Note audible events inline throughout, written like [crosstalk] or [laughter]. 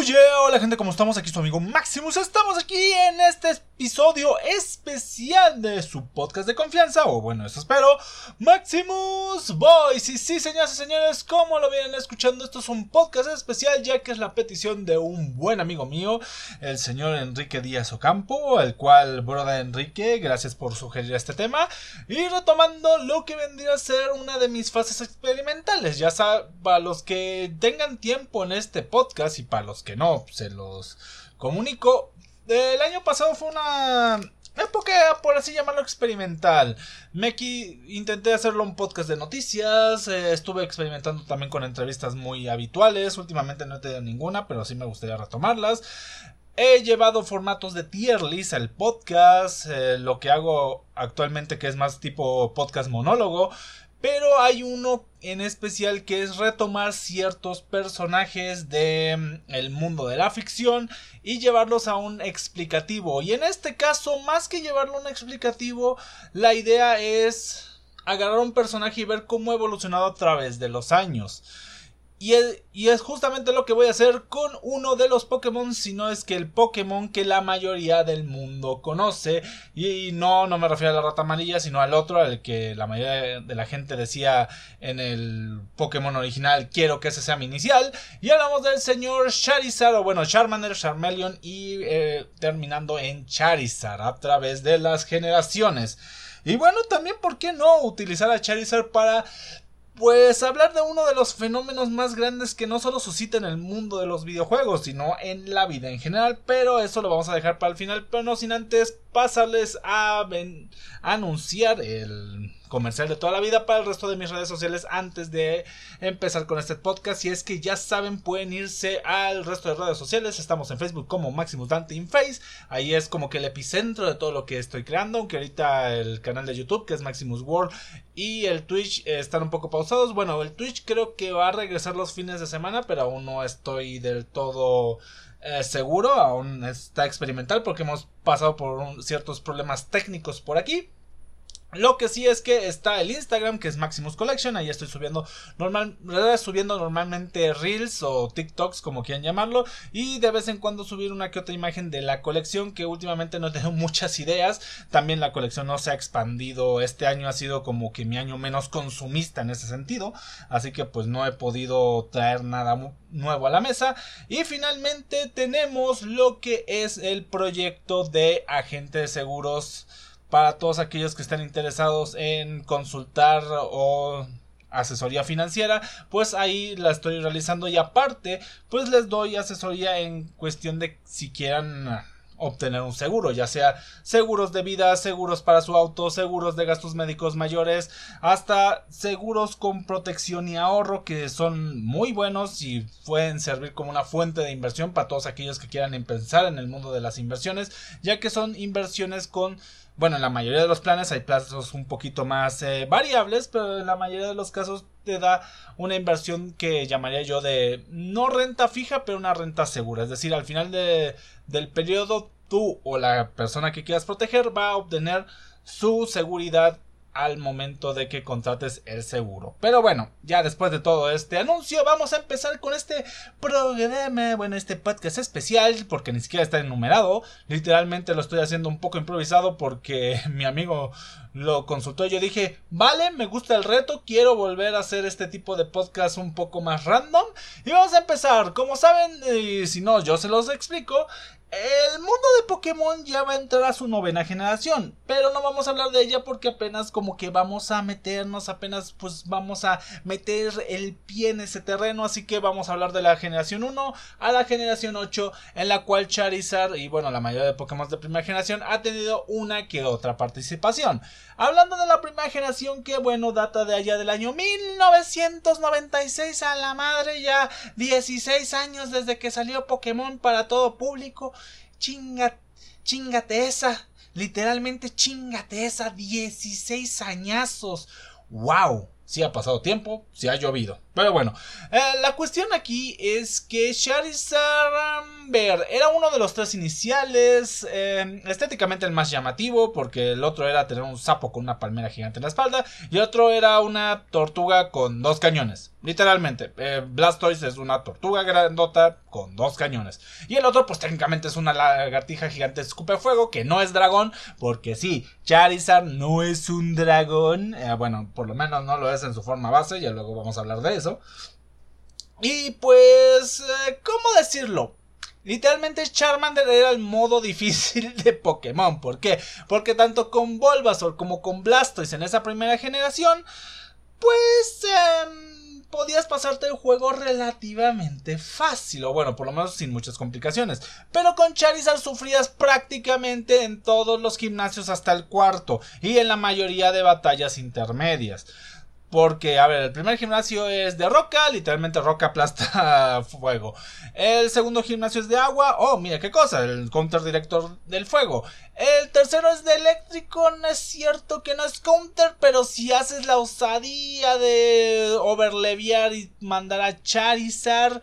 Hola gente, ¿cómo estamos? Aquí su amigo Maximus. Estamos aquí en este episodio especial de su podcast de confianza, o bueno, eso espero, Maximus Boys. Y sí, señoras y señores, como lo vienen escuchando, esto es un podcast especial ya que es la petición de un buen amigo mío, el señor Enrique Díaz Ocampo, el cual, brother Enrique, gracias por sugerir este tema. Y retomando lo que vendría a ser una de mis fases experimentales, ya saben, para los que tengan tiempo en este podcast y para los que no, se los comunico. El año pasado fue una época, por así llamarlo, experimental. Me intenté hacerlo un podcast de noticias, eh, estuve experimentando también con entrevistas muy habituales, últimamente no he tenido ninguna, pero sí me gustaría retomarlas. He llevado formatos de tier list al podcast, eh, lo que hago actualmente que es más tipo podcast monólogo. Pero hay uno en especial que es retomar ciertos personajes del mm, mundo de la ficción y llevarlos a un explicativo. Y en este caso, más que llevarlo a un explicativo, la idea es agarrar un personaje y ver cómo ha evolucionado a través de los años. Y es, justamente lo que voy a hacer con uno de los Pokémon, si no es que el Pokémon que la mayoría del mundo conoce. Y no, no me refiero a la rata amarilla, sino al otro, al que la mayoría de la gente decía en el Pokémon original, quiero que ese sea mi inicial. Y hablamos del señor Charizard, o bueno, Charmander, Charmeleon y eh, terminando en Charizard a través de las generaciones. Y bueno, también, ¿por qué no utilizar a Charizard para pues hablar de uno de los fenómenos más grandes que no solo suscita en el mundo de los videojuegos, sino en la vida en general, pero eso lo vamos a dejar para el final, pero no sin antes pasarles a, a anunciar el comercial de toda la vida para el resto de mis redes sociales antes de empezar con este podcast. Si es que ya saben, pueden irse al resto de redes sociales. Estamos en Facebook como Maximus Dante Face. Ahí es como que el epicentro de todo lo que estoy creando. Aunque ahorita el canal de YouTube, que es Maximus World, y el Twitch están un poco pausados. Bueno, el Twitch creo que va a regresar los fines de semana, pero aún no estoy del todo. Eh, seguro, aún está experimental porque hemos pasado por ciertos problemas técnicos por aquí. Lo que sí es que está el Instagram, que es Maximus Collection. Ahí estoy subiendo, normal, subiendo normalmente Reels o TikToks, como quieran llamarlo. Y de vez en cuando subir una que otra imagen de la colección, que últimamente no tengo [laughs] muchas ideas. También la colección no se ha expandido. Este año ha sido como que mi año menos consumista en ese sentido. Así que pues no he podido traer nada nuevo a la mesa. Y finalmente tenemos lo que es el proyecto de agentes de seguros para todos aquellos que estén interesados en consultar o asesoría financiera, pues ahí la estoy realizando y aparte, pues les doy asesoría en cuestión de si quieran obtener un seguro, ya sea seguros de vida, seguros para su auto, seguros de gastos médicos mayores, hasta seguros con protección y ahorro que son muy buenos y pueden servir como una fuente de inversión para todos aquellos que quieran empezar en el mundo de las inversiones, ya que son inversiones con bueno, en la mayoría de los planes hay plazos un poquito más eh, variables, pero en la mayoría de los casos te da una inversión que llamaría yo de no renta fija, pero una renta segura. Es decir, al final de, del periodo tú o la persona que quieras proteger va a obtener su seguridad al momento de que contrates el seguro. Pero bueno, ya después de todo este anuncio, vamos a empezar con este programa, bueno, este podcast especial, porque ni siquiera está enumerado. Literalmente lo estoy haciendo un poco improvisado porque [laughs] mi amigo lo consultó y yo dije, vale, me gusta el reto, quiero volver a hacer este tipo de podcast un poco más random. Y vamos a empezar, como saben, y si no, yo se los explico, el mundo de Pokémon ya va a entrar a su novena generación, pero no vamos a hablar de ella porque apenas como que vamos a meternos, apenas pues vamos a meter el pie en ese terreno, así que vamos a hablar de la generación 1 a la generación 8, en la cual Charizard y bueno, la mayoría de Pokémon de primera generación ha tenido una que otra participación. Hablando de la primera generación que bueno, data de allá del año 1996 a la madre, ya 16 años desde que salió Pokémon para todo público chinga, chingate esa, literalmente chingate esa, 16 añazos. ¡Wow! Si ha pasado tiempo, si ha llovido. Pero bueno, eh, la cuestión aquí es que Charizard, era uno de los tres iniciales, eh, estéticamente el más llamativo, porque el otro era tener un sapo con una palmera gigante en la espalda, y el otro era una tortuga con dos cañones, literalmente. Eh, Blastoise es una tortuga grandota con dos cañones, y el otro, pues técnicamente es una lagartija gigante escupe fuego, que no es dragón, porque sí, Charizard no es un dragón, bueno, por lo menos no lo es en su forma base, ya luego vamos a hablar de eso. Y pues, eh, ¿cómo decirlo? Literalmente Charmander era el modo [laughs] difícil de Pokémon. ¿Por qué? Porque tanto con Bulbasaur como con Blastoise en esa primera generación, pues em, podías pasarte el juego relativamente fácil, o bueno, por lo menos sin muchas complicaciones. Pero con Charizard sufrías prácticamente en todos los gimnasios hasta el cuarto y en la mayoría de batallas intermedias. Porque, a ver, el primer gimnasio es de roca, literalmente roca aplasta [laughs] fuego. El segundo gimnasio es de agua, oh, mira qué cosa, el counter director del fuego. El tercero es de eléctrico, no es cierto que no es counter, pero si haces la osadía de overleviar y mandar a Charizard.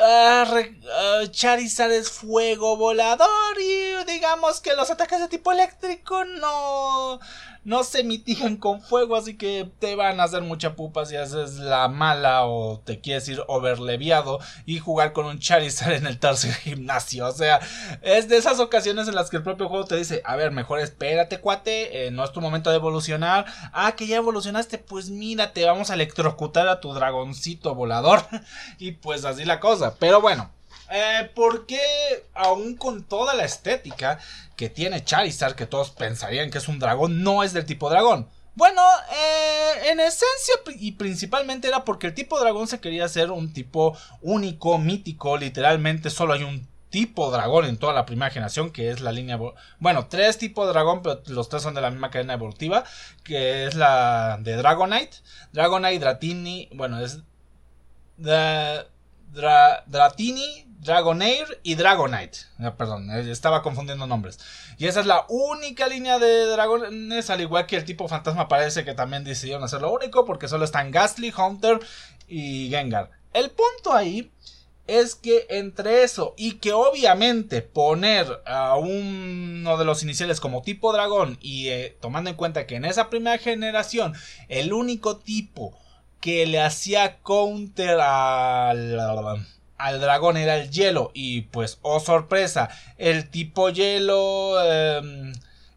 Uh, Charizard es fuego volador y digamos que los ataques de tipo eléctrico no no se mitigan con fuego, así que te van a hacer mucha pupa si haces la mala o te quieres ir overleviado y jugar con un Charizard en el tercer gimnasio. O sea, es de esas ocasiones en las que el propio juego te dice, a ver, mejor espérate, cuate, eh, no es tu momento de evolucionar. Ah, que ya evolucionaste, pues mira, te vamos a electrocutar a tu dragoncito volador. [laughs] y pues así la cosa. Pero bueno. Eh, porque aún con toda la estética que tiene Charizard, que todos pensarían que es un dragón, no es del tipo dragón. Bueno, eh, en esencia y principalmente era porque el tipo dragón se quería hacer un tipo único, mítico, literalmente solo hay un tipo dragón en toda la primera generación, que es la línea... Bueno, tres tipos de dragón, pero los tres son de la misma cadena evolutiva, que es la de Dragonite, Dragonite, Dratini, bueno, es... Dratini, Dragonair y Dragonite. Ah, perdón, eh, estaba confundiendo nombres. Y esa es la única línea de dragones, al igual que el tipo fantasma parece que también decidieron hacerlo único porque solo están Ghastly, Hunter y Gengar. El punto ahí es que entre eso y que obviamente poner a uno de los iniciales como tipo dragón y eh, tomando en cuenta que en esa primera generación el único tipo que le hacía counter al al dragón era el hielo. Y pues oh sorpresa el tipo hielo em,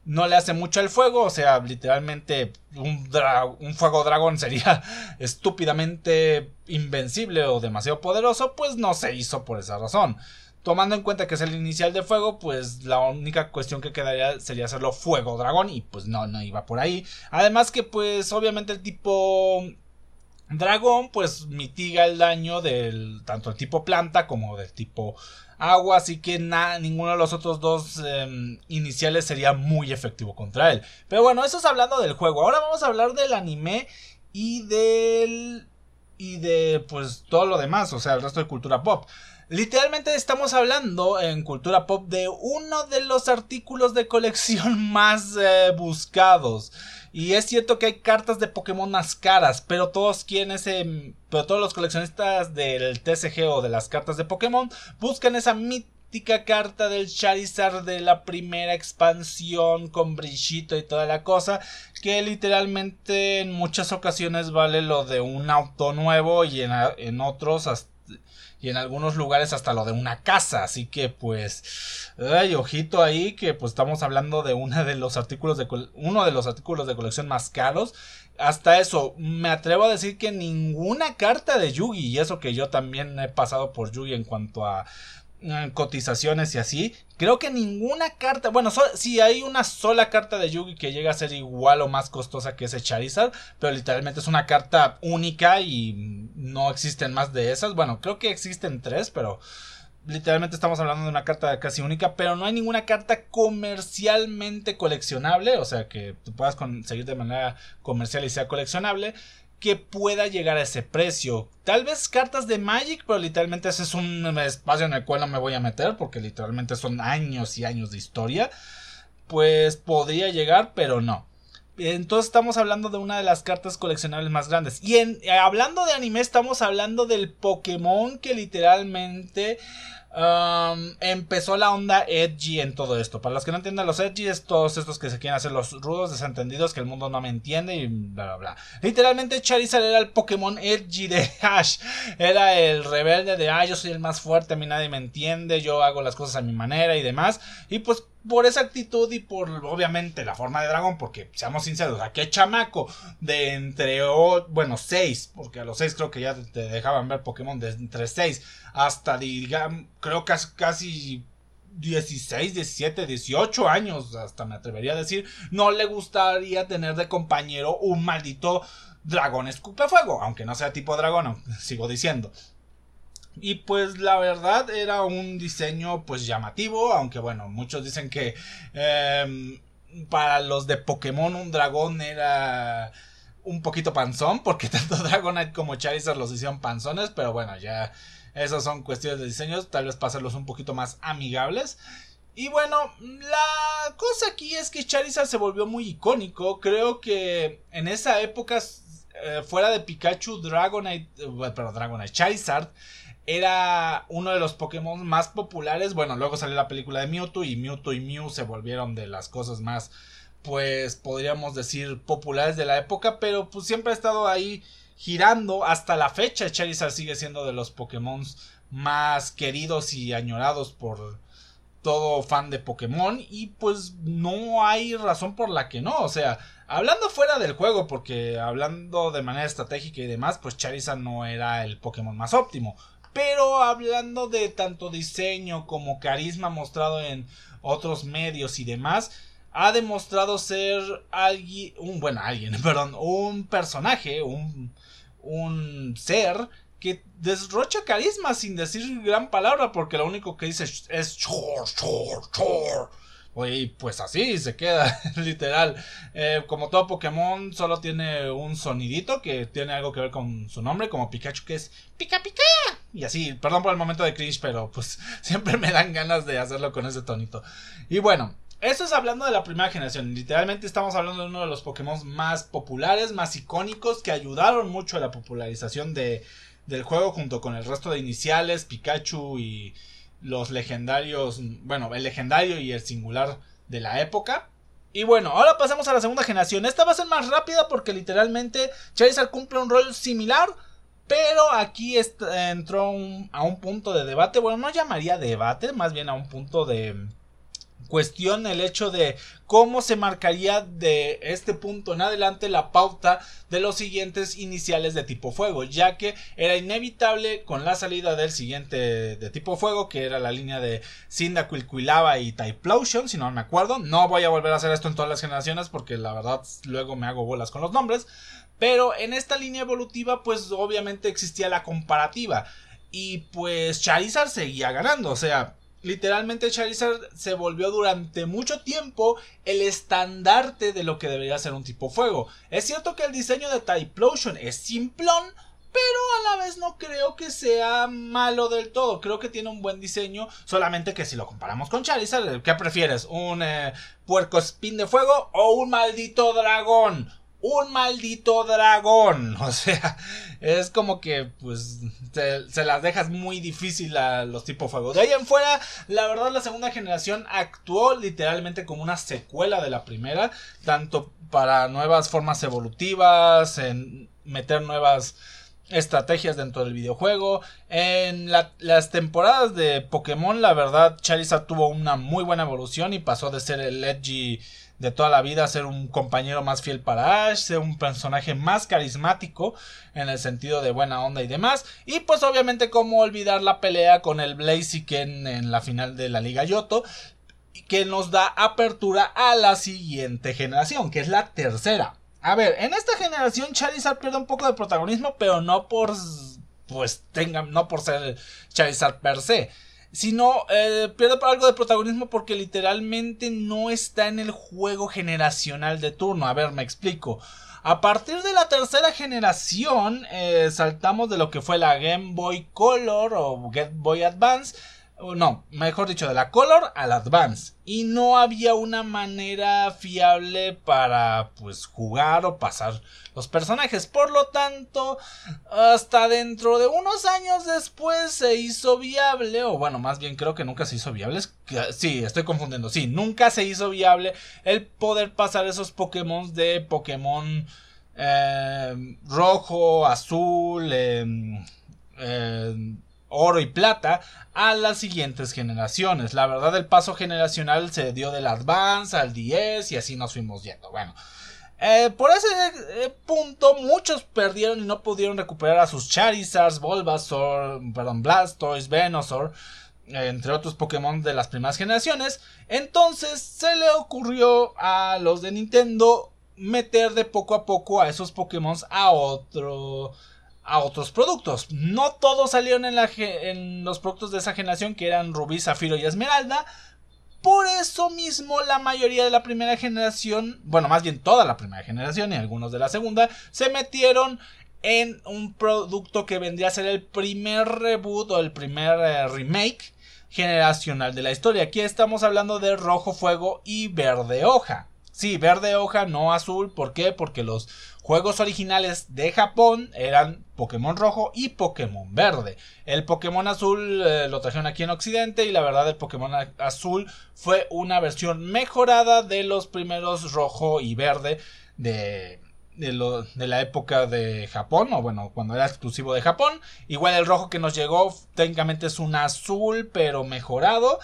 no le hace mucho al fuego. O sea literalmente un, un, fuego dragón sería [laughs] estúpidamente invencible o demasiado poderoso pues no se hizo por esa razón. Tomando en cuenta que es el inicial de fuego pues la única cuestión que quedaría sería hacerlo fuego dragón y pues no no iba por ahí. Además que pues obviamente el tipo Dragón pues mitiga el daño del tanto el tipo planta como del tipo agua, así que ninguno de los otros dos em, iniciales sería muy efectivo contra él. Pero bueno, eso es hablando del juego. Ahora vamos a hablar del anime y del y de pues todo lo demás, o sea, el resto de cultura pop. Literalmente estamos hablando en cultura pop de uno de los artículos de colección [laughs] más eh, buscados. Y es cierto que hay cartas de Pokémon más caras, pero todos quieren ese. Pero todos los coleccionistas del TCG o de las cartas de Pokémon buscan esa mítica carta del Charizard de la primera expansión con brillito y toda la cosa. Que literalmente en muchas ocasiones vale lo de un auto nuevo y en, en otros hasta y en algunos lugares hasta lo de una casa. Así que pues, ay, ojito ahí que pues estamos hablando de uno de los artículos de uno de los artículos de colección más caros. Hasta eso, me atrevo a decir que ninguna carta de Yugi, y eso que yo también he pasado por Yugi en cuanto a cotizaciones y así. Creo que ninguna carta, bueno, si hay una sola carta de Yugi que llega a ser igual o más costosa que ese Charizard, pero literalmente es una carta única y no existen más de esas. Bueno, creo que existen tres, pero literalmente estamos hablando de una carta casi única, pero no hay ninguna carta comercialmente coleccionable, o sea, que tú puedas conseguir de manera comercial y sea coleccionable que pueda llegar a ese precio. Tal vez cartas de Magic, pero literalmente ese es un espacio en el cual no me voy a meter porque literalmente son años y años de historia. Pues podría llegar, pero no. Entonces estamos hablando de una de las cartas coleccionables más grandes. Y en, hablando de anime, estamos hablando del Pokémon que literalmente Empezó la onda edgy en todo esto. Para los que no entienden los edgy, es todos estos que se quieren hacer los rudos, desentendidos, que el mundo no me entiende y bla bla bla. Literalmente Charizard era el Pokémon edgy de Ash. Era el rebelde de, ah, yo soy el más fuerte, a mí nadie me entiende, yo hago las cosas a mi manera y demás. Y pues por esa actitud y por obviamente la forma de dragón, porque seamos sinceros, ¿a qué chamaco de entre, bueno, 6, porque a los 6 creo que ya te dejaban ver Pokémon de entre 6 hasta, digamos, creo que casi 16, 17, 18 años, hasta me atrevería a decir, no le gustaría tener de compañero un maldito dragón escupe fuego, aunque no sea tipo dragón, sigo diciendo. Y pues la verdad era un diseño pues llamativo, aunque bueno, muchos dicen que em, para los de Pokémon un dragón era un poquito panzón, porque [laughs] tanto Dragonite como Charizard los hicieron panzones, pero bueno, ya esas son cuestiones de diseños, tal vez para un poquito más amigables. Y bueno, la cosa aquí es que Charizard se volvió muy icónico, creo que en esa época, eh, fuera de Pikachu, Dragonite, eh, perdón, Dragonite, Charizard era uno de los Pokémon más populares. Bueno, luego salió la película de Mewtwo y Mewtwo y Mew se volvieron de las cosas más, pues podríamos decir, populares de la época, pero pues siempre ha estado ahí girando hasta la fecha. Charizard sigue siendo de los Pokémon más queridos y añorados por todo fan de Pokémon y pues no hay razón por la que no, o sea, hablando fuera del juego porque hablando de manera estratégica y demás, pues Charizard no era el Pokémon más óptimo. Pero hablando de tanto diseño como carisma mostrado en otros medios y demás, ha demostrado ser alguien, un bueno, alguien, [laughs] perdón, un personaje, un, un ser que desrocha carisma sin decir gran palabra porque lo único que dice es chor, chor, chor. Y pues así se queda, [laughs] literal. Eh, como todo Pokémon, solo tiene un sonidito que tiene algo que ver con su nombre, como Pikachu, que es Pica Pica. Y así, perdón por el momento de cringe, pero pues [laughs] siempre me dan ganas de hacerlo con ese tonito. Y bueno, eso es hablando de la primera generación. Literalmente estamos hablando de uno de los Pokémon más populares, más icónicos, que ayudaron mucho a la popularización de, del juego junto con el resto de iniciales, Pikachu y los legendarios, bueno, el legendario y el singular de la época. Y bueno, ahora pasamos a la segunda generación. Esta va a ser más rápida porque literalmente Charizard cumple un rol similar. Pero aquí entró a un punto de debate. Bueno, no llamaría debate, más bien a un punto de, cuestión el hecho de cómo se marcaría de este punto en adelante la pauta de los siguientes iniciales de tipo fuego, ya que era inevitable con la salida del siguiente de tipo fuego, que era la línea de Cyndaquil, y Typlosion, si no me acuerdo. No voy a volver a hacer esto en todas las generaciones porque la verdad luego me hago bolas con los nombres. Pero en esta línea evolutiva, pues obviamente existía la comparativa. Y pues Charizard seguía ganando, o sea, literalmente Charizard se volvió durante mucho tiempo el estandarte de lo que debería ser un tipo fuego. Es cierto que el diseño de Typlosion es simplón, pero a la vez no creo que sea malo del todo. Creo que tiene un buen diseño, solamente que si lo comparamos con Charizard, ¿qué prefieres? ¿Un eh, puerco spin de fuego o un maldito dragón? Un maldito dragón. [laughs] O sea, es como que, pues, se, las dejas muy difícil a los tipos fuego. De ahí en fuera, la verdad, la segunda generación actuó literalmente como una secuela de la primera, tanto para nuevas formas evolutivas, en meter nuevas estrategias dentro del videojuego. En las temporadas de Pokémon, la verdad, Charizard tuvo una muy buena evolución y pasó de ser el edgy de toda la vida, ser un compañero más fiel para Ash, ser un personaje más carismático en el sentido de buena onda y demás. Y pues obviamente como olvidar la pelea con el Blaziken en la final de la Liga Yoto, que nos da apertura a la siguiente generación, que es la tercera. A ver, en esta generación Charizard pierde un poco de protagonismo, pero no por pues tenga, no por ser Charizard per se, sino eh, pierde algo de protagonismo porque literalmente no está en el juego generacional de turno. A ver, me explico. A partir de la tercera generación, eh, saltamos de lo que fue la Game Boy Color o Game Boy Advance. No, mejor dicho, de la Color al Advance. Y no había una manera fiable para pues jugar o pasar los personajes. Por lo tanto, hasta dentro de unos años después se hizo viable, o bueno, más bien creo que nunca se hizo viable. Sí, estoy confundiendo. Sí, nunca se hizo viable el poder pasar esos Pokémon de Pokémon eh, rojo, azul, eh, oro y plata a las siguientes generaciones. La verdad, el paso generacional se dio del Advance al 10 y así nos fuimos yendo. Bueno, eh, por ese eh, punto, muchos perdieron y no pudieron recuperar a sus Charizards, Bulbasaur, perdón, Blastoise, Venusaur, entre otros Pokémon de las primeras generaciones. Entonces se le ocurrió a los de Nintendo meter de poco a poco a esos Pokémon a otro a otros productos. No todos salieron en, los productos de esa generación que eran Rubí, Zafiro y Esmeralda. Por eso mismo la mayoría de la primera generación, bueno, más bien toda la primera generación y algunos de la segunda, se metieron en un producto que vendría a ser el primer reboot o el primer eh, remake generacional de la historia. Aquí estamos hablando de Rojo Fuego y Verde Hoja. Sí, verde hoja, no azul. ¿Por qué? Porque los juegos originales de Japón eran Pokémon rojo y Pokémon verde. El Pokémon azul eh, lo trajeron aquí en Occidente y la verdad el Pokémon azul fue una versión mejorada de los primeros rojo y verde de, de, de, la época de Japón, o bueno, cuando era exclusivo de Japón. Igual el rojo que nos llegó técnicamente es un azul, pero mejorado.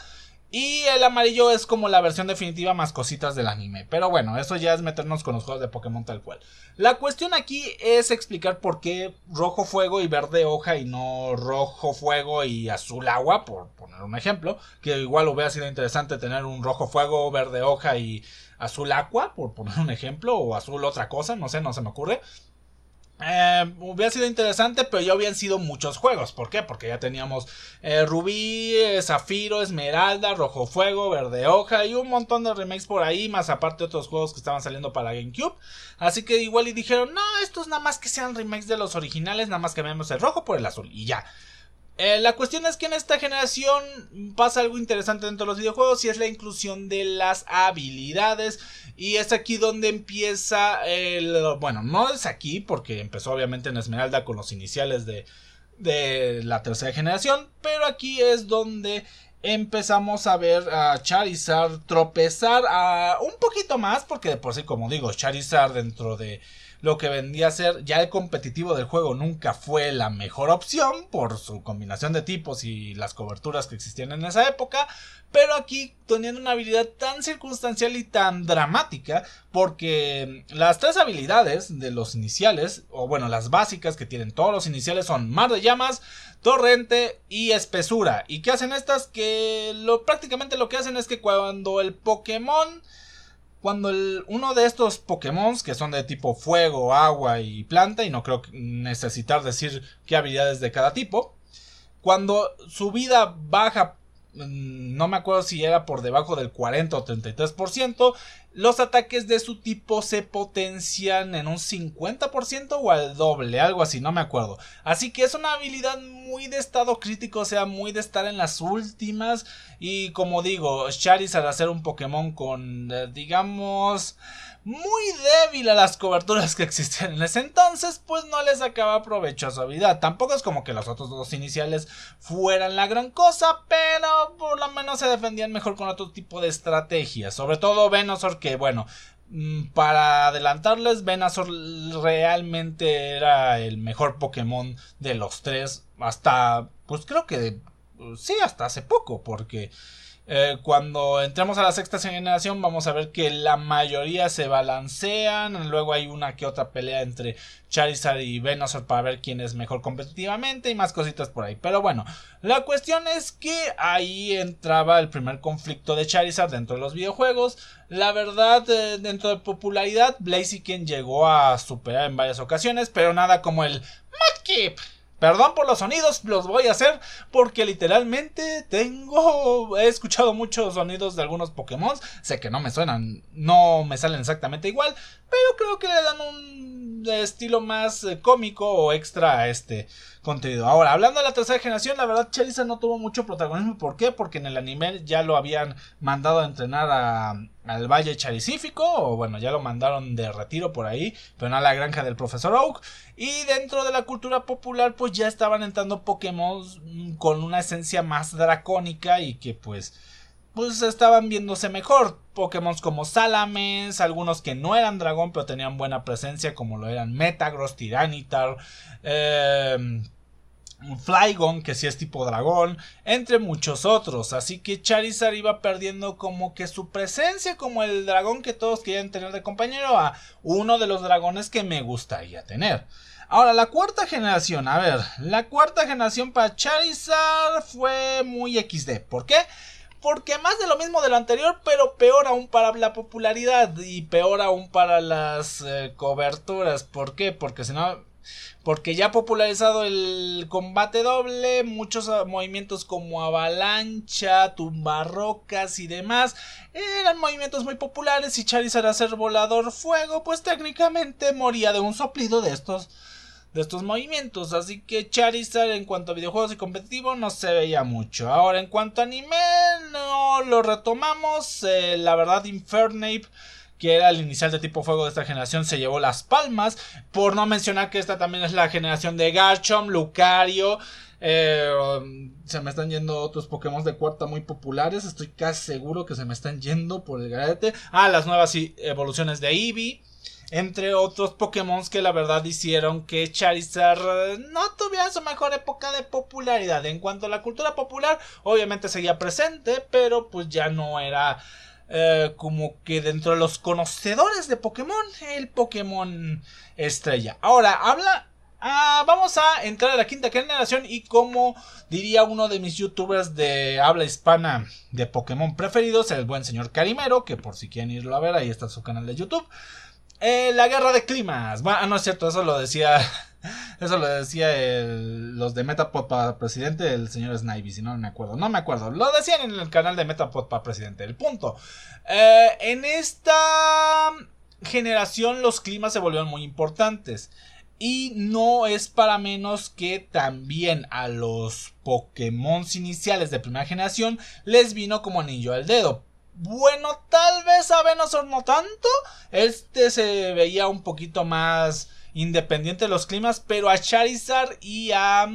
Y el amarillo es como la versión definitiva más cositas del anime. Pero bueno, eso ya es meternos con los juegos de Pokémon tal cual. La cuestión aquí es explicar por qué rojo fuego y verde hoja y no rojo fuego y azul agua, por poner un ejemplo. Que igual hubiera sido interesante tener un rojo fuego, verde hoja y azul agua, por poner un ejemplo. O azul otra cosa, no sé, no se me ocurre. Eh, hubiera sido interesante, pero ya habían sido muchos juegos. ¿Por qué? Porque ya teníamos eh, Rubí, eh, Zafiro, Esmeralda, Rojo Fuego, Verde Hoja y un montón de remakes por ahí, más aparte otros juegos que estaban saliendo para GameCube. Así que igual y dijeron, no, estos nada más que sean remakes de los originales, nada más que cambiamos el rojo por el azul y ya. Eh, la cuestión es que en esta generación pasa algo interesante dentro de los videojuegos y es la inclusión de las habilidades. Y es aquí donde empieza el... Bueno, no es aquí porque empezó obviamente en Esmeralda con los iniciales de, de la tercera generación. Pero aquí es donde empezamos a ver a Charizard tropezar a un poquito más porque de por sí como digo Charizard dentro de lo que vendía a ser ya el competitivo del juego nunca fue la mejor opción por su combinación de tipos y las coberturas que existían en esa época, pero aquí teniendo una habilidad tan circunstancial y tan dramática, porque las tres habilidades de los iniciales, o bueno, las básicas que tienen todos los iniciales son Mar de Llamas, Torrente y Espesura. ¿Y qué hacen estas? Que lo, prácticamente lo que hacen es que cuando el Pokémon cuando el, uno de estos Pokémon que son de tipo fuego, agua y planta, y no creo necesitar decir qué habilidades de cada tipo, cuando su vida baja Mm, no me acuerdo si era por debajo del 40 o 33%, los ataques de su tipo se potencian en un 50% o al doble, algo así, no me acuerdo. Así que es una habilidad muy de estado crítico, o sea, muy de estar en las últimas. Y como digo, Charizard hacer un Pokémon con, eh, digamos, muy débil a las coberturas que existían en ese entonces, pues no les sacaba provecho a su habilidad. Tampoco es como que los otros dos iniciales fueran la gran cosa, pero por lo menos se defendían mejor con otro tipo de estrategias. Sobre todo Venusaur, que bueno, mm, para adelantarles, Venusaur realmente era el mejor Pokémon de los tres. Hasta, pues creo que sí, hasta hace poco, porque eh, cuando entremos a la sexta generación vamos a ver que la mayoría se balancean. Luego hay una que otra pelea entre Charizard y Venusaur para ver quién es mejor competitivamente y más cositas por ahí. Pero bueno, la cuestión es que ahí entraba el primer conflicto de Charizard dentro de los videojuegos. La verdad, eh, dentro de popularidad, Blaziken llegó a superar en varias ocasiones, pero nada como el Mudkip Perdón por los sonidos, los voy a hacer porque literalmente tengo, he escuchado muchos sonidos de algunos Pokémon, sé que no me suenan, no me salen exactamente igual, pero creo que le dan un estilo más eh, cómico o extra a este contenido. Ahora, hablando de la tercera generación, la verdad Charizard no tuvo mucho protagonismo. ¿Por qué? Porque en el anime ya lo habían mandado a entrenar a, al Valle Charizífico, o bueno, ya lo mandaron de retiro por ahí, pero no a la granja del profesor Oak. Y dentro de la cultura popular, pues ya estaban entrando Pokémon con una esencia más dracónica y que pues pues estaban viéndose mejor. Pokémon como Salamence, algunos que no eran dragón pero tenían buena presencia como lo eran Metagross, Tiranitar, eh, Flygon que sí es tipo dragón, entre muchos otros. Así que Charizard iba perdiendo como que su presencia como el dragón que todos querían tener de compañero a uno de los dragones que me gustaría tener. Ahora, la cuarta generación, a ver, la cuarta generación para Charizard fue muy XD. ¿Por qué? Porque más de lo mismo de lo anterior, pero peor aún para la popularidad y peor aún para las eh, coberturas. ¿Por qué? Porque si no, porque ya popularizado el combate doble, muchos ah, movimientos como avalancha, tumbarrocas y demás eran movimientos muy populares y Charizard a ser volador fuego, pues técnicamente moría de un soplido de estos de estos movimientos. Así que Charizard en cuanto a videojuegos y competitivo no se veía mucho. Ahora en cuanto a anime no lo retomamos. Eh, la verdad Infernape que era el inicial de tipo fuego de esta generación, se llevó las palmas. Por no mencionar que esta también es la generación de Garchomp, Lucario. Eh, se me están yendo otros Pokémon de cuarta muy populares. Estoy casi seguro que se me están yendo por el garete. Ah, las nuevas evoluciones de Eevee entre otros Pokémon que la verdad hicieron que Charizard no tuviera su mejor época de popularidad. En cuanto a la cultura popular, obviamente seguía presente, pero pues ya no era eh, como que dentro de los conocedores de Pokémon, el Pokémon estrella. Ahora, habla... Ah, vamos a entrar a la quinta generación y como diría uno de mis youtubers de habla hispana de Pokémon preferidos, el buen señor Carimero, que por si quieren irlo a ver, ahí está su canal de YouTube. Eh, la guerra de climas. Ah, no es cierto, eso lo decía. [laughs] Eso lo decía los de Metapod para presidente, el señor Snivy, si no me acuerdo. No me acuerdo. Lo decían en el canal de Metapod para presidente. El punto. Eh, en esta generación los climas se volvieron muy importantes. Y no es para menos que también a los Pokémon iniciales de primera generación les vino como anillo al dedo. Bueno, tal vez a Venusaur no tanto. Este se veía un poquito más independiente de los climas, pero a Charizard y a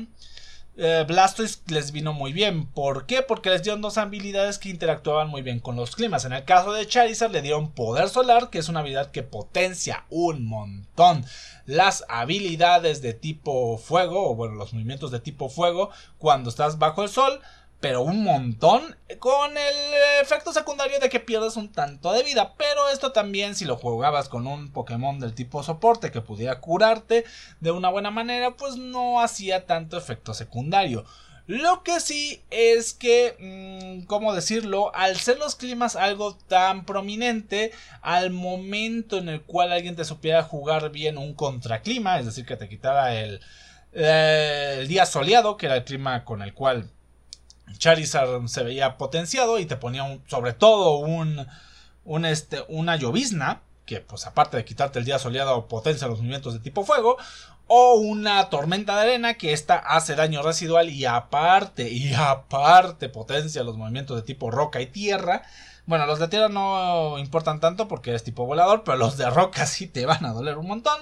eh, Blastoise les vino muy bien. ¿Por qué? Porque les dieron dos habilidades que interactuaban muy bien con los climas. En el caso de Charizard le dieron poder solar, que es una habilidad que potencia un montón las habilidades de tipo fuego, o bueno, los movimientos de tipo fuego cuando estás bajo el sol pero un montón con el efecto secundario de que pierdes un tanto de vida. Pero esto también si lo jugabas con un Pokémon del tipo soporte que pudiera curarte de una buena manera, pues no hacía tanto efecto secundario. Lo que sí es que, mm, ¿cómo decirlo? Al ser los climas algo tan prominente, al momento en el cual alguien te supiera jugar bien un contraclima, es decir, que te quitara el, eh, el día soleado, que era el clima con el cual Charizard se veía potenciado y te ponía sobre todo un, este, una llovizna, que pues aparte de quitarte el día soleado potencia los movimientos de tipo fuego, o una tormenta de arena que esta hace daño residual y aparte, y aparte potencia los movimientos de tipo roca y tierra. Bueno, los de tierra no importan tanto porque es tipo volador, pero los de roca [laughs] sí te van a doler un montón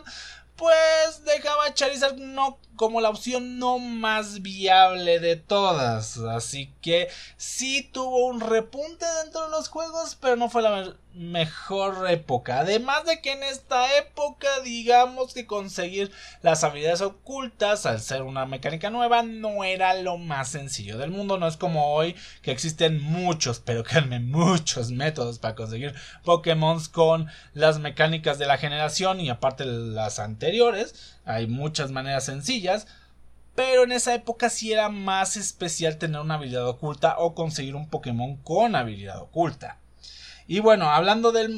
pues dejaba Charizard no como la opción no más viable de todas. Así que sí tuvo un repunte dentro de los juegos, pero no fue la mejor época. Además de que en esta época, digamos que conseguir las habilidades ocultas al ser una mecánica nueva no era lo más sencillo del mundo. No es como hoy que existen muchos, pero créanme, muchos métodos para conseguir Pokémon con las mecánicas de la generación y aparte las anteriores. Hay muchas maneras sencillas. Pero en esa época sí era más especial tener una habilidad oculta o conseguir un Pokémon con habilidad oculta. Y bueno, hablando de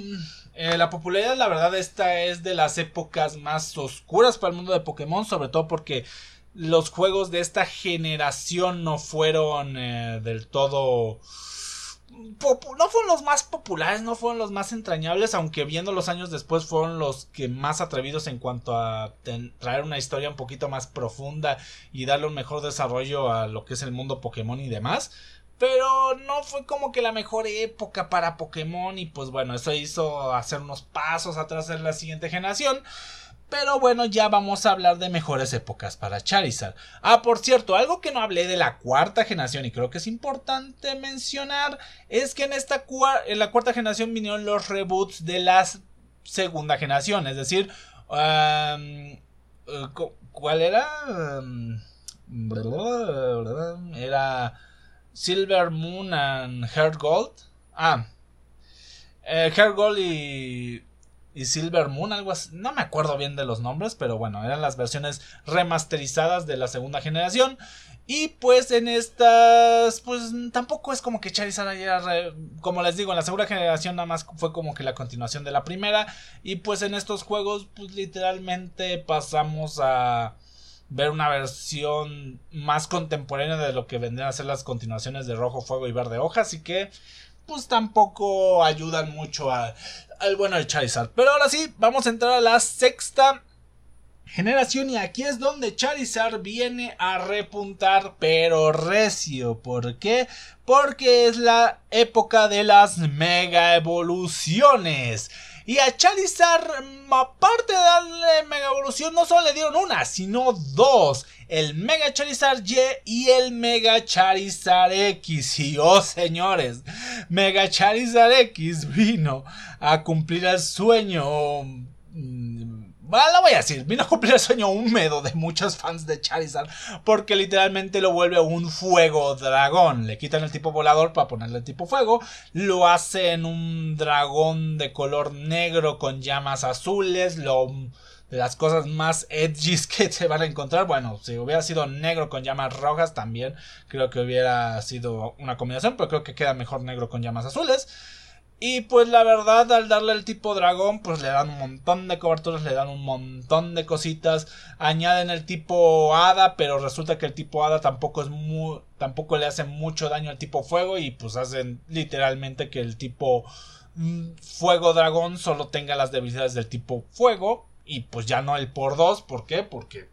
eh, la popularidad, la verdad esta es de las épocas más oscuras para el mundo de Pokémon, sobre todo porque los juegos de esta generación no fueron eh, del todo no fueron los más populares, no fueron los más entrañables, aunque viendo los años después fueron los que más atrevidos en cuanto a traer una historia un poquito más profunda y darle un mejor desarrollo a lo que es el mundo Pokémon y demás. Pero no fue como que la mejor época para Pokémon y pues bueno, eso hizo hacer unos pasos atrás en la siguiente generación. Pero bueno, ya vamos a hablar de mejores épocas para Charizard. Ah, por cierto, algo que no hablé de la cuarta generación y creo que es importante mencionar es que en esta en la cuarta generación vinieron los reboots de la segunda generación, es decir, eh, ¿cuál era? era Silver Moon and Heart Gold. Ah, eh, Heart Gold y y Silver Moon, algo así. No me acuerdo bien de los nombres, pero bueno, eran las versiones remasterizadas de la segunda generación. Y pues en estas, pues tampoco es como que Charizard haya, como les digo, en la segunda generación nada más fue como que la continuación de la primera. Y pues en estos juegos, pues literalmente pasamos a ver una versión más contemporánea de lo que vendrían a ser las continuaciones de Rojo Fuego y Verde Hoja. Así que, pues tampoco ayudan mucho a al bueno de Charizard. Pero ahora sí, vamos a entrar a la sexta generación y aquí es donde Charizard viene a repuntar pero recio. ¿Por qué? Porque es la época de las mega evoluciones. Y a Charizard, aparte de darle Mega Evolución, no solo le dieron una, sino dos. El Mega Charizard Y y el Mega Charizard X. Y oh señores, Mega Charizard X vino a cumplir el sueño mm, bueno, lo voy a decir, vino a cumplir el sueño húmedo de muchos fans de Charizard porque literalmente lo vuelve un fuego dragón. Le quitan el tipo volador para ponerle el tipo fuego, lo hacen un dragón de color negro con llamas azules, lo de las cosas más edgys que se van a encontrar. Bueno, si hubiera sido negro con llamas rojas también creo que hubiera sido una combinación, pero creo que queda mejor negro con llamas azules. Y pues la verdad, al darle el tipo dragón, pues le dan un montón de coberturas, le dan un montón de cositas. Añaden el tipo hada, pero resulta que el tipo hada tampoco es muy, tampoco le hace mucho daño al tipo fuego. Y pues hacen literalmente que el tipo mm, fuego dragón solo tenga las debilidades del tipo fuego. Y pues ya no el por dos. ¿Por qué? Porque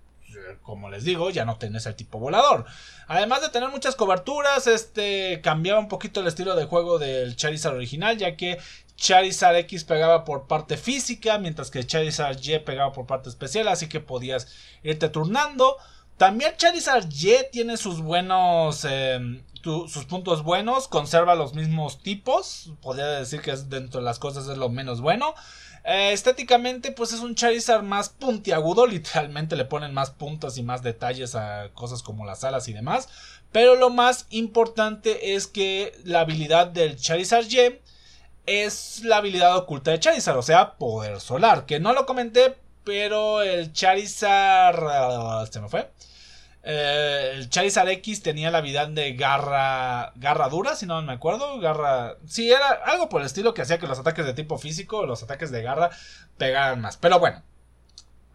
como les digo, ya no tenés el tipo volador. Además de tener muchas coberturas, este cambiaba un poquito el estilo de juego del Charizard original, ya que Charizard X pegaba por parte física, mientras que Charizard Y pegaba por parte especial, así que podías irte turnando. También Charizard Y tiene sus buenos, em, sus puntos buenos, conserva los mismos tipos, podría decir que es dentro de las cosas es lo menos bueno. Eh, estéticamente, pues es un Charizard más puntiagudo. Literalmente le ponen más puntas y más detalles a cosas como las alas y demás. Pero lo más importante es que la habilidad del Charizard Y es la habilidad oculta de Charizard, o sea, poder solar. Que no lo comenté, pero el Charizard. Se me fue. Eh, el Charizard X tenía la habilidad de garra, garra dura, si no me acuerdo. Garra. Sí, era algo por el estilo que hacía que los ataques de tipo físico, los ataques de garra, pegaran más. Pero bueno.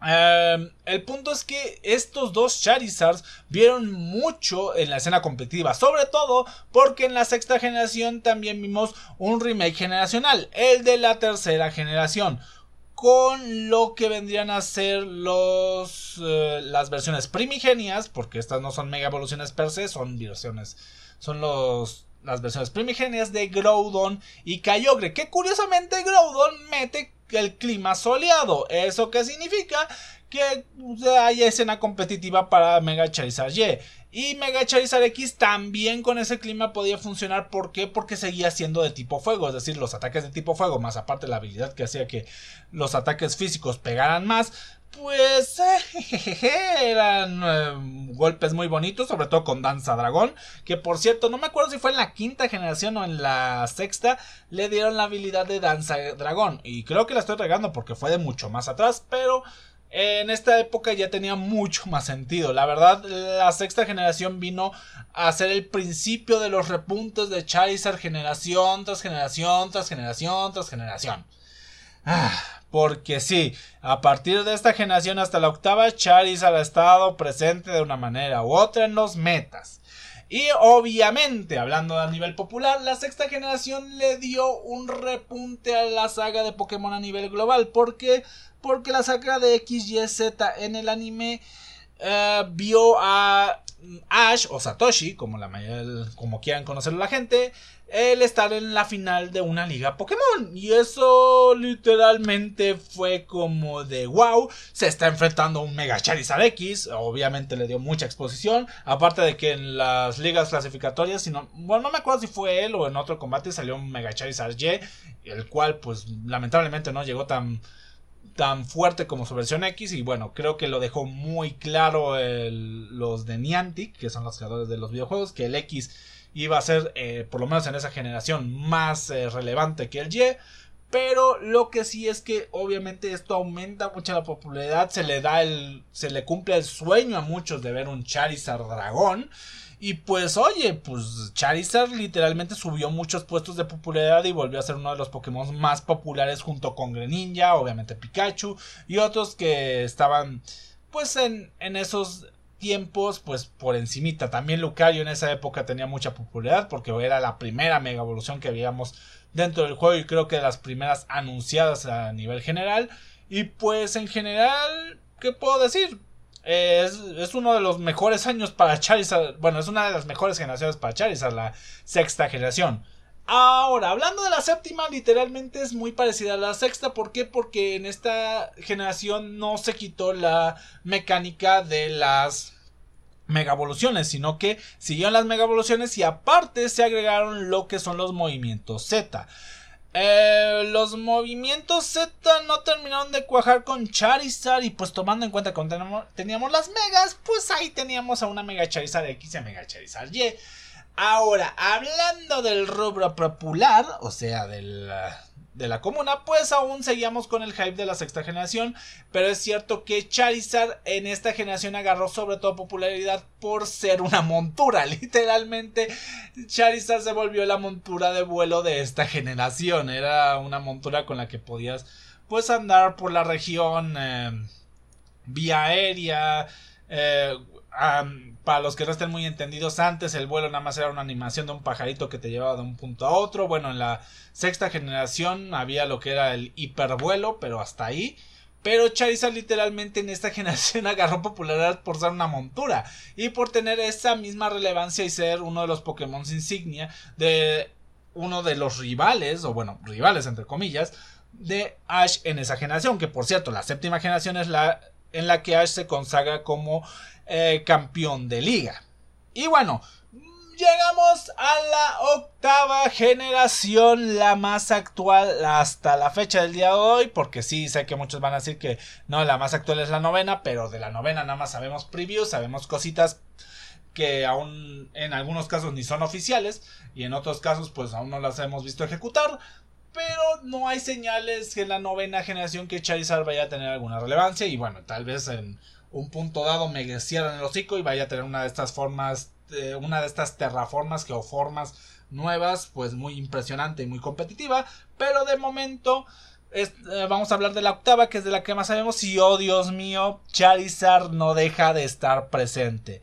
Em, el punto es que estos dos Charizards vieron mucho en la escena competitiva, sobre todo porque en la sexta generación también vimos un remake generacional, el de la tercera generación con lo que vendrían a ser los eh, las versiones primigenias, porque estas no son mega evoluciones per se, son versiones, son los las versiones primigenias de Groudon y Kyogre, que curiosamente Groudon mete el clima soleado. ¿Eso qué significa? Que hay escena competitiva para Mega Charizard Y. Y Mega Charizard X también con ese clima podía funcionar. ¿Por qué? Porque seguía siendo de tipo fuego. Es decir, los ataques de tipo fuego, más aparte la habilidad que hacía que los ataques físicos pegaran más. Pues [laughs] eran eh, golpes muy bonitos, sobre todo con Danza Dragón. Que por cierto, no me acuerdo si fue en la quinta generación o en la sexta, le dieron la habilidad de Danza Dragón. Y creo que la estoy regando porque fue de mucho más atrás, pero en esta época ya tenía mucho más sentido. La verdad, la sexta generación vino a ser el principio de los repuntes de Charizard generación tras generación tras generación tras generación. Ah, porque sí, a partir de esta generación hasta la octava, Charizard ha estado presente de una manera u otra en los metas. Y obviamente, hablando a nivel popular, la sexta generación le dio un repunte a la saga de Pokémon a nivel global. ¿Por qué? Porque la saga de XYZ en el anime eh, vio a Ash o Satoshi, como la como quieran conocerlo la gente, el estar en la final de una liga Pokémon. Y eso literalmente fue como de wow. Se está enfrentando a un Mega Charizard X. Obviamente le dio mucha exposición. Aparte de que en las ligas clasificatorias, si no, bueno, no me acuerdo si fue él o en otro combate salió un Mega Charizard Y. El cual, pues, lamentablemente no llegó tan tan fuerte como su versión X y bueno, creo que lo dejó muy claro los de Niantic, que son los creadores de los videojuegos, que el X iba a ser, eh, por lo menos en esa generación, más eh, relevante que el Y. Pero lo que sí es que obviamente esto aumenta mucho la popularidad, se le da el, se le cumple el sueño a muchos de ver un Charizard dragón. Y pues oye, pues Charizard literalmente subió muchos puestos de popularidad y volvió a ser uno de los Pokémon más populares junto con Greninja, obviamente Pikachu y otros que estaban pues en, en esos tiempos, pues por encimita. También Lucario en esa época tenía mucha popularidad porque era la primera mega evolución que habíamos dentro del juego y creo que de las primeras anunciadas a nivel general. Y pues en general, ¿qué puedo decir? Es, es, uno de los mejores años para Charizard. Bueno, es una de las mejores generaciones para Charizard, la sexta generación. Ahora, hablando de la séptima, literalmente es muy parecida a la sexta. ¿Por qué? Porque en esta generación no se quitó la mecánica de las mega evoluciones, sino que siguieron las mega evoluciones y aparte se agregaron lo que son los movimientos Z. Eh, los movimientos Z no terminaron de cuajar con Charizard y pues tomando en cuenta que teníamos las megas, pues ahí teníamos a una Mega Charizard X y a Mega Charizard Y. Ahora, hablando del rubro popular, o sea, del, de la comuna, pues aún seguíamos con el hype de la sexta generación, pero es cierto que Charizard en esta generación agarró sobre todo popularidad por ser una montura, [laughs] literalmente. Charizard se volvió la montura de vuelo de esta generación, era una montura con la que podías pues andar por la región eh, vía aérea, eh, para los que no estén muy entendidos, antes el vuelo nada más era una animación de un pajarito que te llevaba de un punto a otro. Bueno, en la sexta generación había lo que era el hipervuelo, pero hasta ahí. Pero Charizard literalmente en esta [laughs] generación agarró popularidad por ser una montura y por tener esa misma relevancia y ser uno de los Pokémon insignia de uno de los rivales, o bueno, rivales entre comillas, de Ash en esa generación. Que por cierto, la séptima generación es la en la que Ash se consagra como eh, campeón de liga. Y bueno, llegamos a la octava generación, la más actual hasta la fecha del día de hoy, porque sí, sé que muchos van a decir que no, la más actual es la novena, pero de la novena nada más sabemos previews, sabemos cositas que aún en algunos casos ni son oficiales y en otros casos pues aún no las hemos visto ejecutar. Pero no hay señales que en la novena generación que Charizard vaya a tener alguna relevancia y bueno, tal vez en un punto dado me cierran el hocico y vaya a tener una de estas formas, eh, una de estas terraformas, geoformas nuevas, pues muy impresionante y muy competitiva, pero de momento eh, vamos a hablar de la octava, que es de la que más sabemos, y oh Dios mío, Charizard no deja de estar presente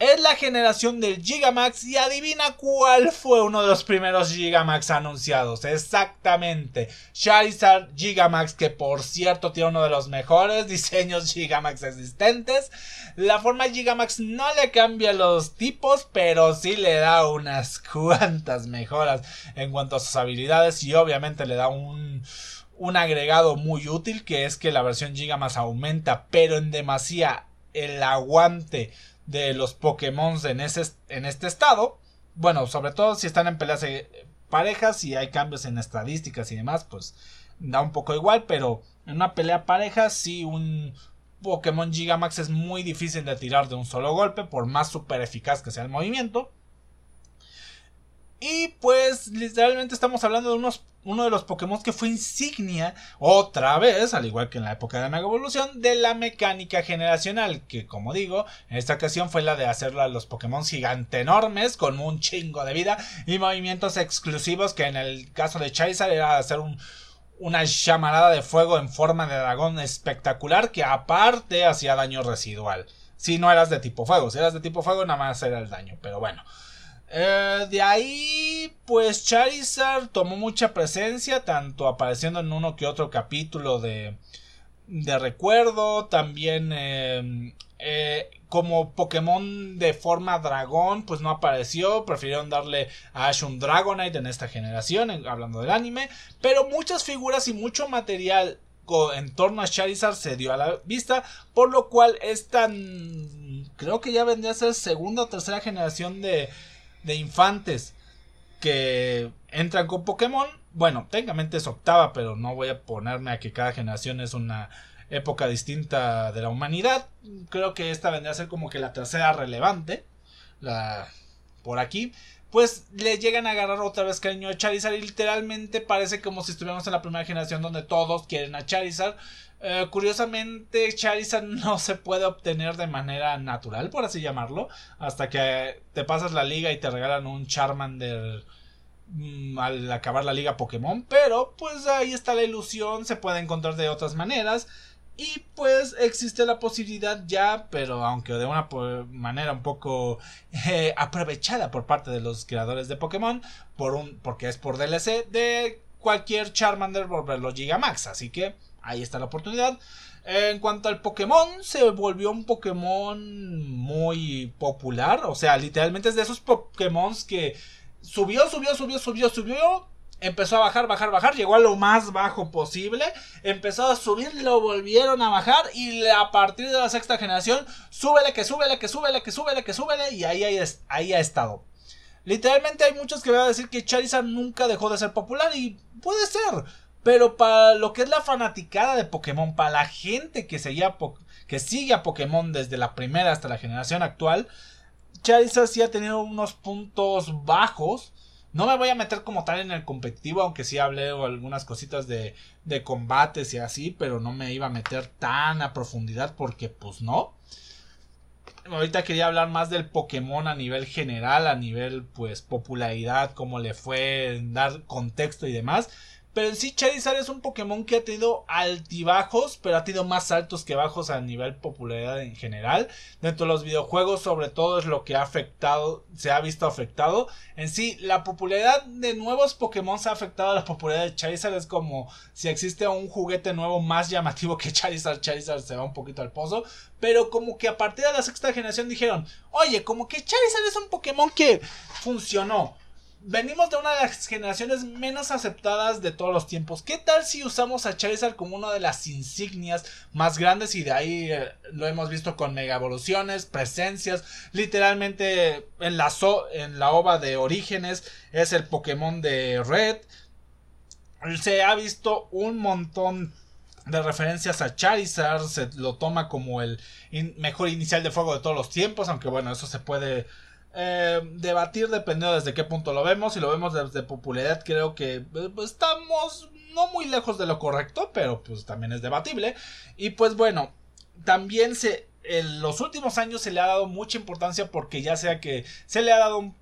es la generación del Gigamax y adivina cuál fue uno de los primeros Gigamax anunciados. Exactamente, Charizard Gigamax que por cierto tiene uno de los mejores diseños Gigamax existentes. La forma Gigamax no le cambia los tipos, pero sí le da unas cuantas mejoras en cuanto a sus habilidades y obviamente le da un un agregado muy útil que es que la versión Gigamax aumenta pero en demasía el aguante de los Pokémon en, en este estado. Bueno, sobre todo si están en peleas eh, parejas y hay cambios en estadísticas y demás, pues da un poco igual, pero en una pelea pareja si un Pokémon Gigamax es muy difícil de tirar de un solo golpe, por más super eficaz que sea el movimiento. Y pues literalmente estamos hablando de unos, uno de los Pokémon que fue insignia otra vez, al igual que en la época de la Mega Evolución, de la mecánica generacional, que como digo, en esta ocasión fue la de hacerla a los Pokémon gigante enormes, con un chingo de vida y movimientos exclusivos, que en el caso de Charizard era hacer un, una llamarada de fuego en forma de dragón espectacular que aparte hacía daño residual. Si no eras de tipo fuego, si eras de tipo fuego nada más era el daño, pero bueno. Eh, de ahí, pues Charizard tomó mucha presencia, tanto apareciendo en uno que otro capítulo de, de recuerdo, también eh, eh, como Pokémon de forma dragón, pues no apareció. Prefirieron darle a Ash un Dragonite en esta generación, hablando del anime. Pero muchas figuras y mucho material en torno a Charizard se dio a la vista. Por lo cual esta. Creo que ya vendría a ser segunda o tercera generación de, de infantes que entran con Pokémon. Bueno, técnicamente es octava, pero no voy a ponerme a que cada generación es una época distinta de la humanidad. Creo que esta vendría a ser como que la tercera relevante. La por aquí. Pues le llegan a agarrar otra vez cariño a Charizard. Y literalmente parece como si estuviéramos en la primera generación donde todos quieren a Charizard. Eh, curiosamente, Charizard [laughs] no se puede obtener de manera natural, por así llamarlo. Hasta que te pasas la liga y te regalan un Charmander mm, al acabar la liga Pokémon. Pero pues ahí está la ilusión. Se puede encontrar de otras maneras. Y pues existe la posibilidad ya, pero aunque de una manera un poco eh, aprovechada por parte de los creadores de Pokémon, por un, porque es por DLC, de cualquier Charmander volverlo Gigamax. Así que ahí está la oportunidad. En cuanto al Pokémon, se volvió un Pokémon muy popular. O sea, literalmente es de esos Pokémon que subió, subió, subió, subió, subió empezó a bajar, bajar, bajar, llegó a lo más bajo posible, empezó a subir, lo volvieron a bajar y a partir de la sexta generación, súbele, que súbele, que súbele, que súbele, que súbele y ahí, ahí, ahí ha estado. Literalmente hay muchos que van a decir que Charizard nunca dejó de ser popular y puede ser, pero para lo que es la fanaticada de Pokémon, para la gente que, seguía que sigue a Pokémon desde la primera hasta la generación actual, Charizard sí ha tenido unos puntos bajos no me voy a meter como tal en el competitivo, aunque sí hablé algunas cositas de, de combates y así, pero no me iba a meter tan a profundidad porque pues no. Ahorita quería hablar más del Pokémon a nivel general, a nivel pues popularidad, cómo le fue, dar contexto y demás. Pero en sí Charizard es un Pokémon que ha tenido altibajos, pero ha tenido más altos que bajos a nivel popularidad en general. Dentro de los videojuegos sobre todo es lo que ha afectado, se ha visto afectado. En sí, la popularidad de nuevos Pokémon se ha afectado a la popularidad de Charizard. Es como si existe un juguete nuevo más llamativo que [laughs] Charizard, Charizard se va un poquito al pozo. Pero como que a partir de la sexta generación dijeron, oye, como que Charizard es un Pokémon que funcionó venimos de una de las generaciones menos aceptadas de todos los tiempos. ¿Qué tal si usamos a Charizard como una de las insignias más grandes y de ahí eh, lo hemos visto con mega evoluciones, presencias, literalmente en la, en la ova de Orígenes es el Pokémon de Red. Se ha visto un montón de referencias a Charizard, se lo toma como el mejor inicial de fuego de todos los tiempos, aunque bueno, eso se puede eh, debatir dependiendo desde qué punto lo vemos. Si lo vemos desde popularidad, creo que eh, pues, estamos no muy lejos de lo correcto, pero pues también es debatible. Y pues bueno, también se en los últimos años se le ha dado mucha importancia porque ya sea que se le ha dado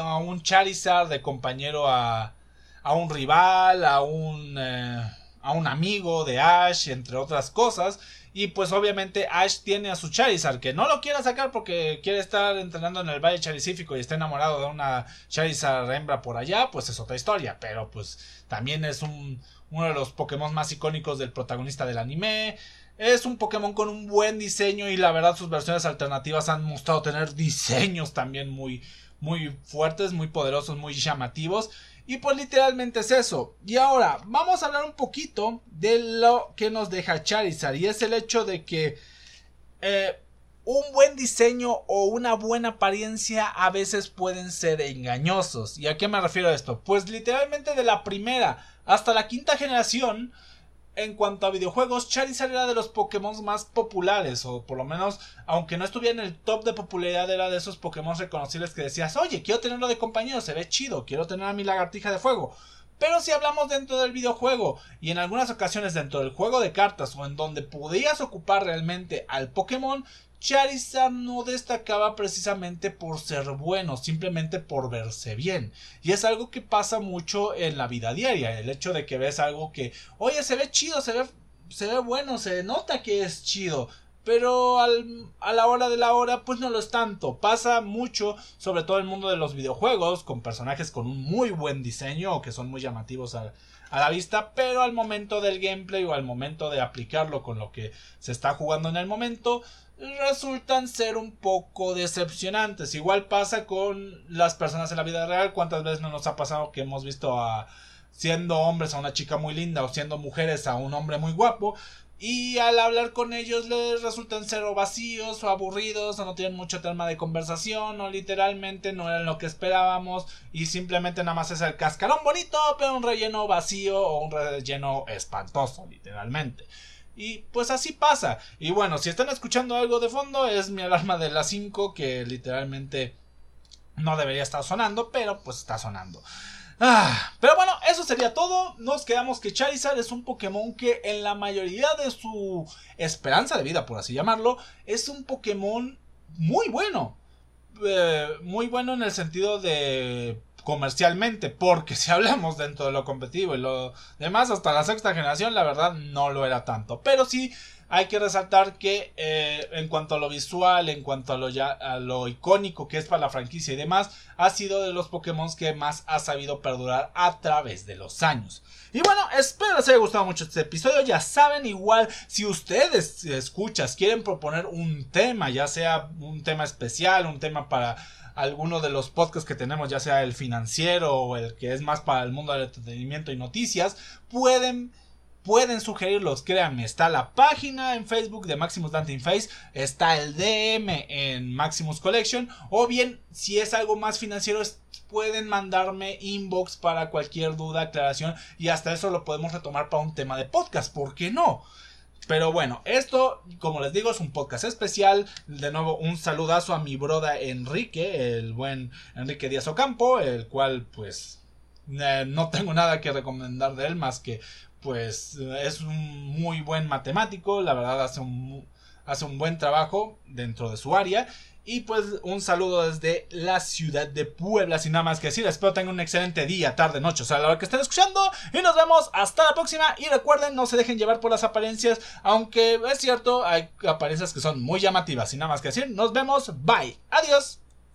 a un Charizard de compañero a, a un rival, a un, eh, a un amigo de Ash, entre otras cosas. Y pues obviamente Ash tiene a su Charizard, que no lo quiera sacar porque quiere estar entrenando en el Valle Charizífico y está enamorado de una Charizard hembra por allá, pues es otra historia. Pero pues también es un, uno de los Pokémon más icónicos del protagonista del anime. Es un Pokémon con un buen diseño y la verdad sus versiones alternativas han mostrado tener diseños también muy, muy fuertes, muy poderosos, muy llamativos. Y pues literalmente es eso. Y ahora vamos a hablar un poquito de lo que nos deja Charizard. Y es el hecho de que eh, un buen diseño o una buena apariencia a veces pueden ser engañosos. ¿Y a qué me refiero a esto? Pues literalmente de la primera hasta la quinta generación en cuanto a videojuegos, Charizard era de los Pokémon más populares, o por lo menos, aunque no estuviera en el top de popularidad, era de esos Pokémon reconocibles que decías, oye, quiero tenerlo de compañero, se ve chido, quiero tener a mi lagartija de fuego. Pero si hablamos dentro del videojuego y en algunas ocasiones dentro del juego de cartas o en donde podías ocupar realmente al Pokémon, Charizard no destacaba precisamente por ser bueno, simplemente por verse bien. Y es algo que pasa mucho en la vida diaria, el hecho de que ves algo que, oye, se ve chido, se ve, se ve bueno, se nota que es chido, pero a la hora de la hora pues no lo es tanto. Pasa mucho, sobre todo en el mundo de los videojuegos, con personajes con un muy buen diseño o que son muy llamativos a, a la vista, pero al momento del gameplay o al momento de aplicarlo con lo que se está jugando en el momento, resultan ser un poco decepcionantes. Igual pasa con las personas en la vida real. ¿Cuántas veces no nos ha pasado que hemos visto a siendo hombres a una chica muy linda o siendo mujeres a un hombre muy guapo? Y al hablar con ellos les resultan ser o vacíos o aburridos o no tienen mucho tema de conversación o literalmente no eran lo que esperábamos y simplemente nada más es el cascarón bonito pero un relleno vacío o un relleno espantoso literalmente. Y pues así pasa. Y bueno, si están escuchando algo de fondo, es mi alarma de las 5 que literalmente no debería estar sonando, pero pues está sonando. Ah, pero bueno, eso sería todo. Nos quedamos que Charizard es un Pokémon que en la mayoría de su esperanza de vida, por así llamarlo, es un Pokémon muy bueno. Eh, muy bueno en el sentido de comercialmente, porque si hablamos dentro de lo competitivo y lo demás, hasta la sexta generación, la verdad no lo era tanto. Pero sí hay que resaltar que eh, en cuanto a lo visual, en cuanto a lo, ya, a lo icónico que es para la franquicia y demás, ha sido de los Pokémon que más ha sabido perdurar a través de los años. Y bueno, espero les haya gustado mucho este episodio. Ya saben, igual, si ustedes escuchas, quieren proponer un tema, ya sea un tema especial, un tema para alguno de los podcasts que tenemos, ya sea el financiero o el que es más para el mundo del entretenimiento y noticias, pueden pueden sugerirlos, créanme, está la página en Facebook de Maximus Dante Face, está el DM en Maximus Collection, o bien, si es algo más financiero, pueden mandarme inbox para cualquier duda, aclaración, y hasta eso lo podemos retomar para un tema de podcast, ¿por qué no? Pero bueno, esto, como les digo, es un podcast especial. De nuevo, un saludazo a mi broda Enrique, el buen Enrique Díaz Ocampo, el cual, pues, eh, no tengo nada que recomendar de él más que, pues, es un muy buen matemático. La verdad, hace un, hace un buen trabajo dentro de su área. Y pues un saludo desde la ciudad de Puebla, sin nada más que decir. Espero tengan un excelente día, tarde, noche, o sea, la hora que estén escuchando. Y nos vemos hasta la próxima. Y recuerden, no se dejen llevar por las apariencias, aunque es cierto, hay apariencias que son muy llamativas, sin nada más que decir. Nos vemos, bye, adiós.